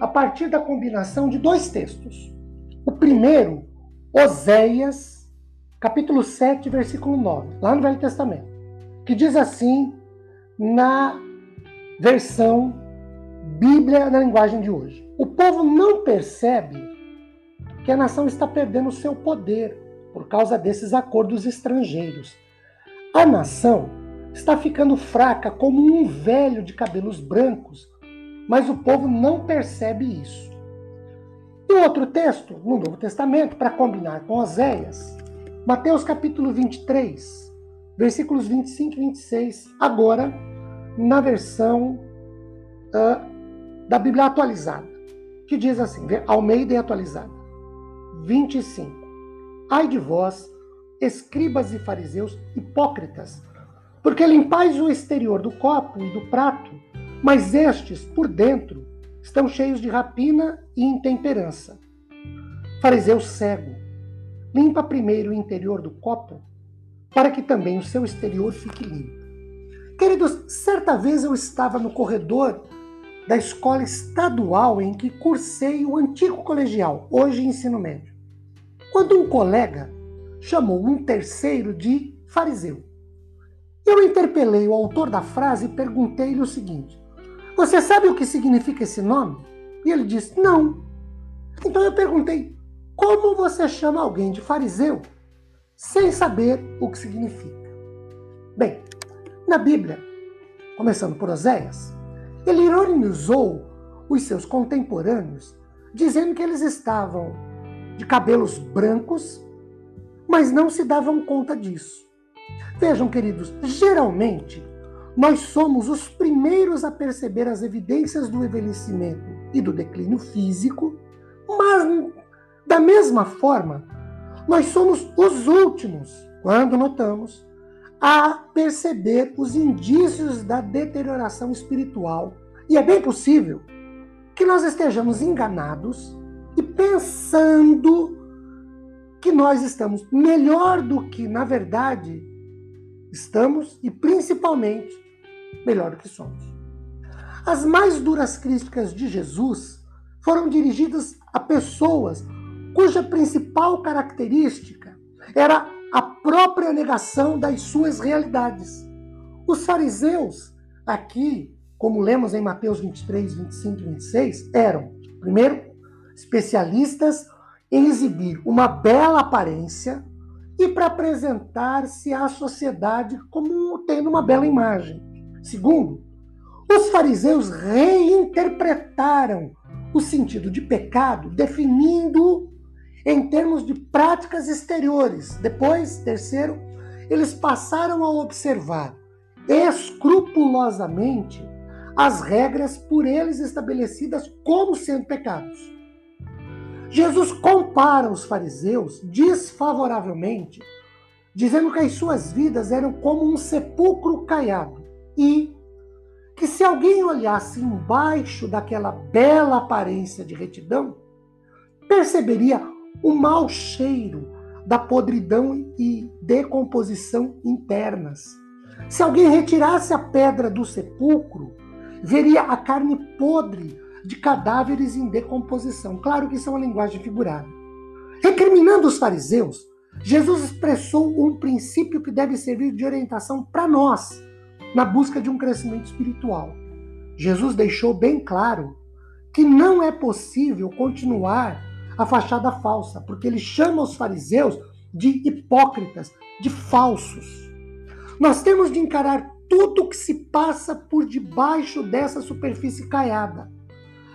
a partir da combinação de dois textos. O primeiro, Oséias, capítulo 7, versículo 9, lá no Velho Testamento, que diz assim na versão Bíblia na linguagem de hoje. O povo não percebe que a nação está perdendo seu poder por causa desses acordos estrangeiros. A nação está ficando fraca como um velho de cabelos brancos mas o povo não percebe isso. E outro texto, no Novo Testamento, para combinar com Oséias, Mateus capítulo 23, versículos 25 e 26, agora na versão uh, da Bíblia atualizada, que diz assim, Almeida e atualizada, 25. Ai de vós, escribas e fariseus hipócritas, porque limpais o exterior do copo e do prato, mas estes, por dentro, estão cheios de rapina e intemperança. Fariseu cego, limpa primeiro o interior do copo, para que também o seu exterior fique limpo. Queridos, certa vez eu estava no corredor da escola estadual em que cursei o antigo colegial, hoje ensino médio, quando um colega chamou um terceiro de fariseu. Eu interpelei o autor da frase e perguntei-lhe o seguinte: você sabe o que significa esse nome? E ele disse: Não. Então eu perguntei: Como você chama alguém de fariseu sem saber o que significa? Bem, na Bíblia, começando por Oséias, ele ironizou os seus contemporâneos, dizendo que eles estavam de cabelos brancos, mas não se davam conta disso. Vejam, queridos, geralmente nós somos os primeiros a perceber as evidências do envelhecimento e do declínio físico, mas da mesma forma, nós somos os últimos, quando notamos, a perceber os indícios da deterioração espiritual. E é bem possível que nós estejamos enganados e pensando que nós estamos melhor do que, na verdade, estamos e principalmente melhor que somos. As mais duras críticas de Jesus foram dirigidas a pessoas cuja principal característica era a própria negação das suas realidades. Os fariseus, aqui, como lemos em Mateus 23, 25 e 26, eram, primeiro, especialistas em exibir uma bela aparência e para apresentar-se à sociedade como tendo uma bela imagem. Segundo, os fariseus reinterpretaram o sentido de pecado, definindo em termos de práticas exteriores. Depois, terceiro, eles passaram a observar escrupulosamente as regras por eles estabelecidas como sendo pecados. Jesus compara os fariseus desfavoravelmente, dizendo que as suas vidas eram como um sepulcro caiado e que se alguém olhasse embaixo daquela bela aparência de retidão, perceberia o mau cheiro da podridão e decomposição internas. Se alguém retirasse a pedra do sepulcro, veria a carne podre de cadáveres em decomposição. Claro que isso é uma linguagem figurada. Recriminando os fariseus, Jesus expressou um princípio que deve servir de orientação para nós na busca de um crescimento espiritual. Jesus deixou bem claro que não é possível continuar a fachada falsa, porque ele chama os fariseus de hipócritas, de falsos. Nós temos de encarar tudo o que se passa por debaixo dessa superfície caiada.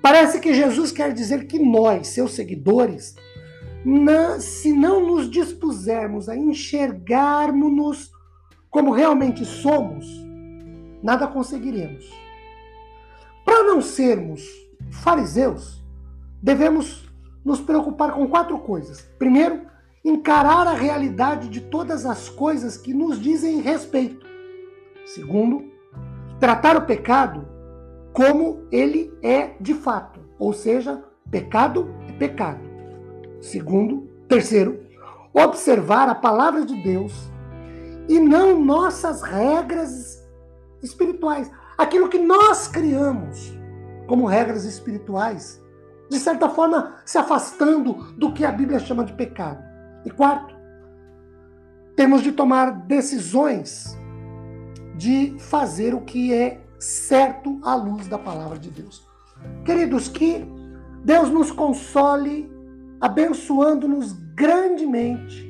Parece que Jesus quer dizer que nós, seus seguidores, não, se não nos dispusermos a enxergarmos-nos como realmente somos, nada conseguiremos. Para não sermos fariseus, devemos nos preocupar com quatro coisas. Primeiro, encarar a realidade de todas as coisas que nos dizem respeito. Segundo, tratar o pecado como ele é de fato, ou seja, pecado é pecado. Segundo, terceiro, observar a palavra de Deus e não nossas regras espirituais, aquilo que nós criamos como regras espirituais, de certa forma se afastando do que a Bíblia chama de pecado. E quarto, temos de tomar decisões de fazer o que é certo à luz da palavra de Deus. Queridos, que Deus nos console, abençoando-nos grandemente,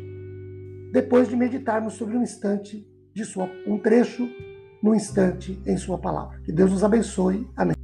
depois de meditarmos sobre um instante de sua, um trecho no instante em sua palavra. Que Deus nos abençoe. Amém.